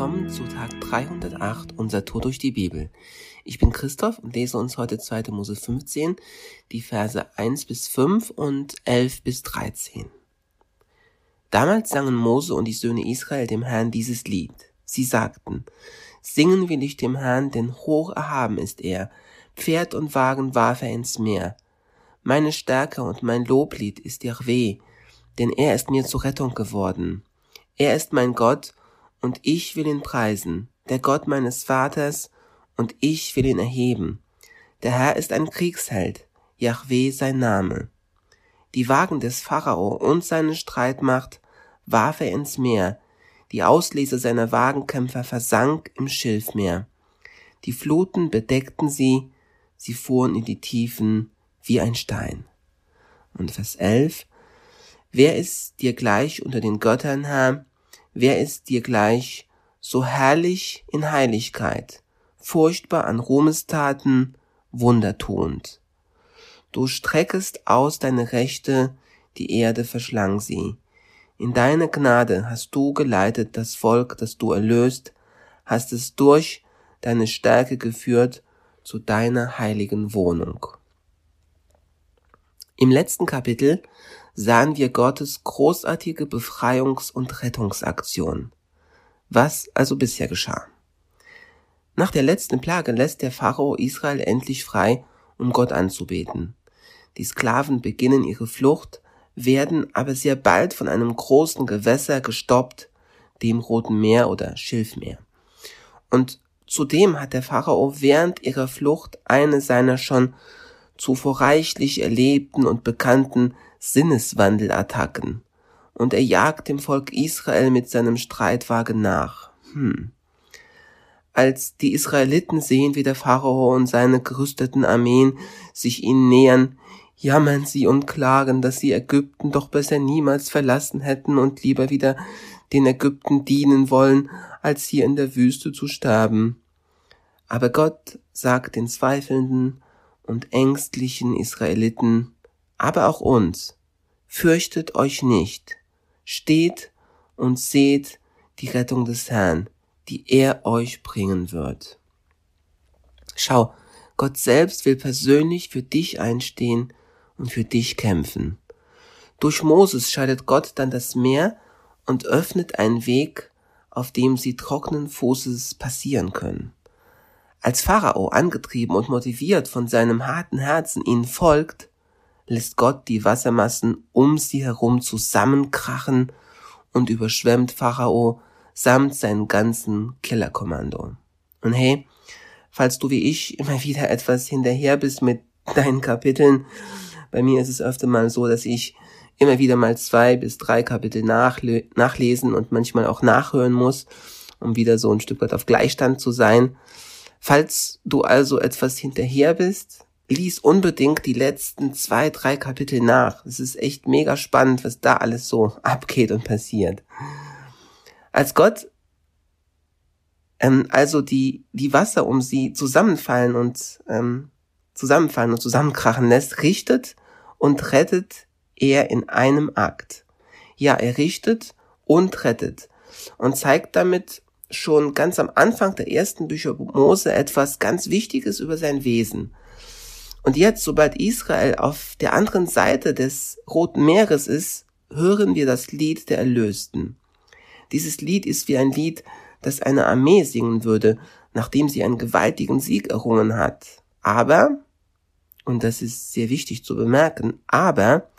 Willkommen zu Tag 308 unser Tour durch die Bibel. Ich bin Christoph und lese uns heute 2. Mose 15, die Verse 1 bis 5 und 11 bis 13. Damals sangen Mose und die Söhne Israel dem Herrn dieses Lied. Sie sagten, Singen will ich dem Herrn, denn hoch erhaben ist er. Pferd und Wagen warf er ins Meer. Meine Stärke und mein Loblied ist Yahweh, denn er ist mir zur Rettung geworden. Er ist mein Gott, und ich will ihn preisen, der Gott meines Vaters, und ich will ihn erheben. Der Herr ist ein Kriegsheld, Yahweh sein Name. Die Wagen des Pharao und seine Streitmacht warf er ins Meer, die Auslese seiner Wagenkämpfer versank im Schilfmeer. Die Fluten bedeckten sie, sie fuhren in die Tiefen wie ein Stein. Und Vers 11. Wer ist dir gleich unter den Göttern, Herr? Wer ist dir gleich, so herrlich in Heiligkeit, furchtbar an Ruhmestaten, wundertuend? Du streckest aus deine Rechte, die Erde verschlang sie. In deine Gnade hast du geleitet das Volk, das du erlöst, hast es durch deine Stärke geführt zu deiner heiligen Wohnung. Im letzten Kapitel sahen wir Gottes großartige Befreiungs- und Rettungsaktion. Was also bisher geschah? Nach der letzten Plage lässt der Pharao Israel endlich frei, um Gott anzubeten. Die Sklaven beginnen ihre Flucht, werden aber sehr bald von einem großen Gewässer gestoppt, dem Roten Meer oder Schilfmeer. Und zudem hat der Pharao während ihrer Flucht eine seiner schon zuvor reichlich erlebten und bekannten Sinneswandelattacken und er jagt dem Volk Israel mit seinem Streitwagen nach. Hm. Als die Israeliten sehen, wie der Pharao und seine gerüsteten Armeen sich ihnen nähern, jammern sie und klagen, dass sie Ägypten doch besser niemals verlassen hätten und lieber wieder den Ägypten dienen wollen, als hier in der Wüste zu sterben. Aber Gott sagt den zweifelnden und ängstlichen Israeliten, aber auch uns, fürchtet euch nicht, steht und seht die Rettung des Herrn, die er euch bringen wird. Schau, Gott selbst will persönlich für dich einstehen und für dich kämpfen. Durch Moses scheidet Gott dann das Meer und öffnet einen Weg, auf dem sie trockenen Fußes passieren können. Als Pharao angetrieben und motiviert von seinem harten Herzen ihnen folgt, lässt Gott die Wassermassen um sie herum zusammenkrachen und überschwemmt Pharao samt seinem ganzen Killerkommando. Und hey, falls du wie ich immer wieder etwas hinterher bist mit deinen Kapiteln, bei mir ist es öfter mal so, dass ich immer wieder mal zwei bis drei Kapitel nachle nachlesen und manchmal auch nachhören muss, um wieder so ein Stück weit auf Gleichstand zu sein. Falls du also etwas hinterher bist, lies unbedingt die letzten zwei, drei Kapitel nach. Es ist echt mega spannend, was da alles so abgeht und passiert. Als Gott ähm, also die, die Wasser um sie zusammenfallen und ähm, zusammenfallen und zusammenkrachen lässt, richtet und rettet er in einem Akt. Ja, er richtet und rettet und zeigt damit schon ganz am Anfang der ersten Bücher Mose etwas ganz Wichtiges über sein Wesen. Und jetzt, sobald Israel auf der anderen Seite des Roten Meeres ist, hören wir das Lied der Erlösten. Dieses Lied ist wie ein Lied, das eine Armee singen würde, nachdem sie einen gewaltigen Sieg errungen hat. Aber, und das ist sehr wichtig zu bemerken, aber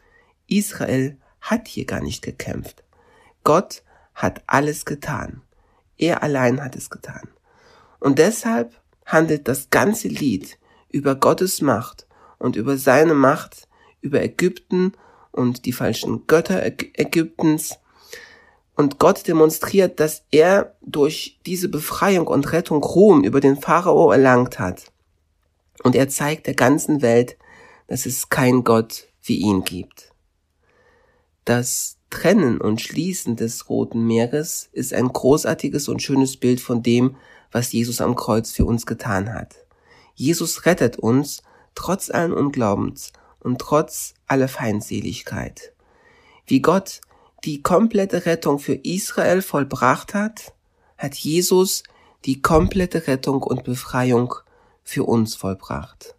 Israel hat hier gar nicht gekämpft. Gott hat alles getan. Er allein hat es getan. Und deshalb handelt das ganze Lied über Gottes Macht und über seine Macht über Ägypten und die falschen Götter Ägyptens. Und Gott demonstriert, dass er durch diese Befreiung und Rettung Ruhm über den Pharao erlangt hat. Und er zeigt der ganzen Welt, dass es kein Gott wie ihn gibt. Das Trennen und Schließen des Roten Meeres ist ein großartiges und schönes Bild von dem, was Jesus am Kreuz für uns getan hat. Jesus rettet uns trotz allen Unglaubens und trotz aller Feindseligkeit. Wie Gott die komplette Rettung für Israel vollbracht hat, hat Jesus die komplette Rettung und Befreiung für uns vollbracht.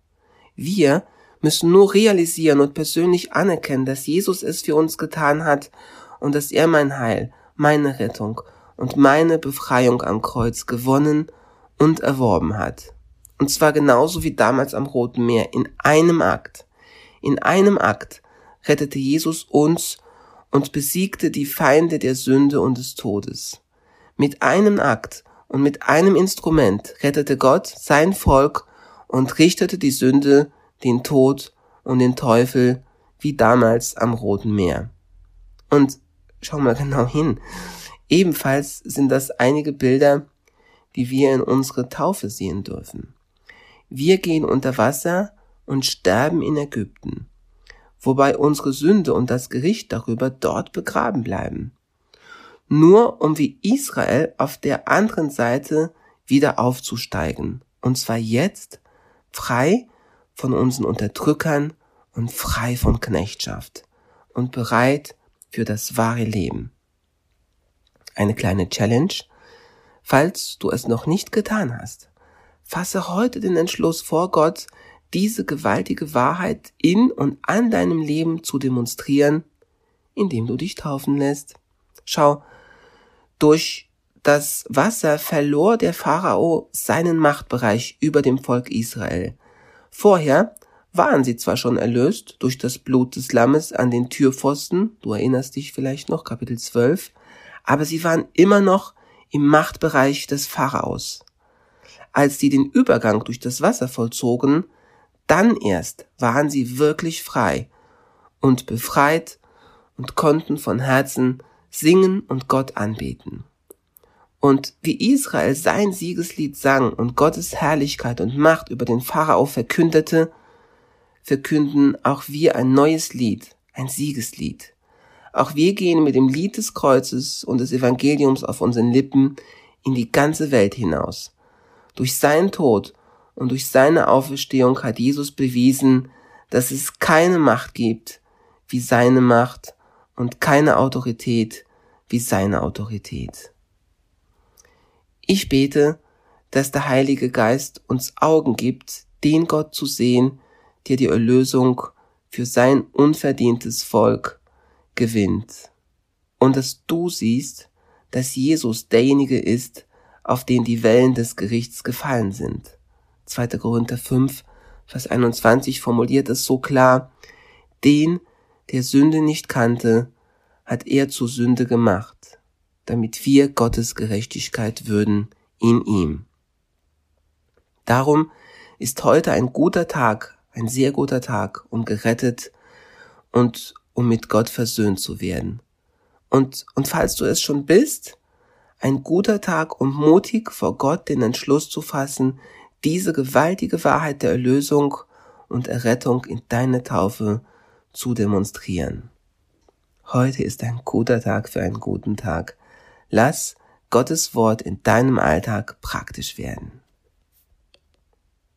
Wir müssen nur realisieren und persönlich anerkennen, dass Jesus es für uns getan hat und dass er mein Heil, meine Rettung und meine Befreiung am Kreuz gewonnen und erworben hat. Und zwar genauso wie damals am Roten Meer, in einem Akt. In einem Akt rettete Jesus uns und besiegte die Feinde der Sünde und des Todes. Mit einem Akt und mit einem Instrument rettete Gott sein Volk und richtete die Sünde, den Tod und den Teufel wie damals am Roten Meer. Und schau mal genau hin. Ebenfalls sind das einige Bilder, die wir in unsere Taufe sehen dürfen. Wir gehen unter Wasser und sterben in Ägypten, wobei unsere Sünde und das Gericht darüber dort begraben bleiben. Nur um wie Israel auf der anderen Seite wieder aufzusteigen, und zwar jetzt frei von unseren Unterdrückern und frei von Knechtschaft und bereit für das wahre Leben. Eine kleine Challenge. Falls du es noch nicht getan hast, fasse heute den Entschluss vor Gott, diese gewaltige Wahrheit in und an deinem Leben zu demonstrieren, indem du dich taufen lässt. Schau, durch das Wasser verlor der Pharao seinen Machtbereich über dem Volk Israel. Vorher waren sie zwar schon erlöst durch das Blut des Lammes an den Türpfosten, du erinnerst dich vielleicht noch, Kapitel 12, aber sie waren immer noch im Machtbereich des Pharaos. Als sie den Übergang durch das Wasser vollzogen, dann erst waren sie wirklich frei und befreit und konnten von Herzen singen und Gott anbeten. Und wie Israel sein Siegeslied sang und Gottes Herrlichkeit und Macht über den Pharao verkündete, verkünden auch wir ein neues Lied, ein Siegeslied. Auch wir gehen mit dem Lied des Kreuzes und des Evangeliums auf unseren Lippen in die ganze Welt hinaus. Durch seinen Tod und durch seine Auferstehung hat Jesus bewiesen, dass es keine Macht gibt wie seine Macht und keine Autorität wie seine Autorität. Ich bete, dass der Heilige Geist uns Augen gibt, den Gott zu sehen, der die Erlösung für sein unverdientes Volk gewinnt. Und dass du siehst, dass Jesus derjenige ist, auf den die Wellen des Gerichts gefallen sind. 2. Korinther 5, Vers 21 formuliert es so klar, den, der Sünde nicht kannte, hat er zu Sünde gemacht, damit wir Gottes Gerechtigkeit würden in ihm. Darum ist heute ein guter Tag, ein sehr guter Tag, um gerettet und um mit Gott versöhnt zu werden. Und, und falls du es schon bist, ein guter Tag, um mutig vor Gott den Entschluss zu fassen, diese gewaltige Wahrheit der Erlösung und Errettung in deine Taufe zu demonstrieren. Heute ist ein guter Tag für einen guten Tag. Lass Gottes Wort in deinem Alltag praktisch werden.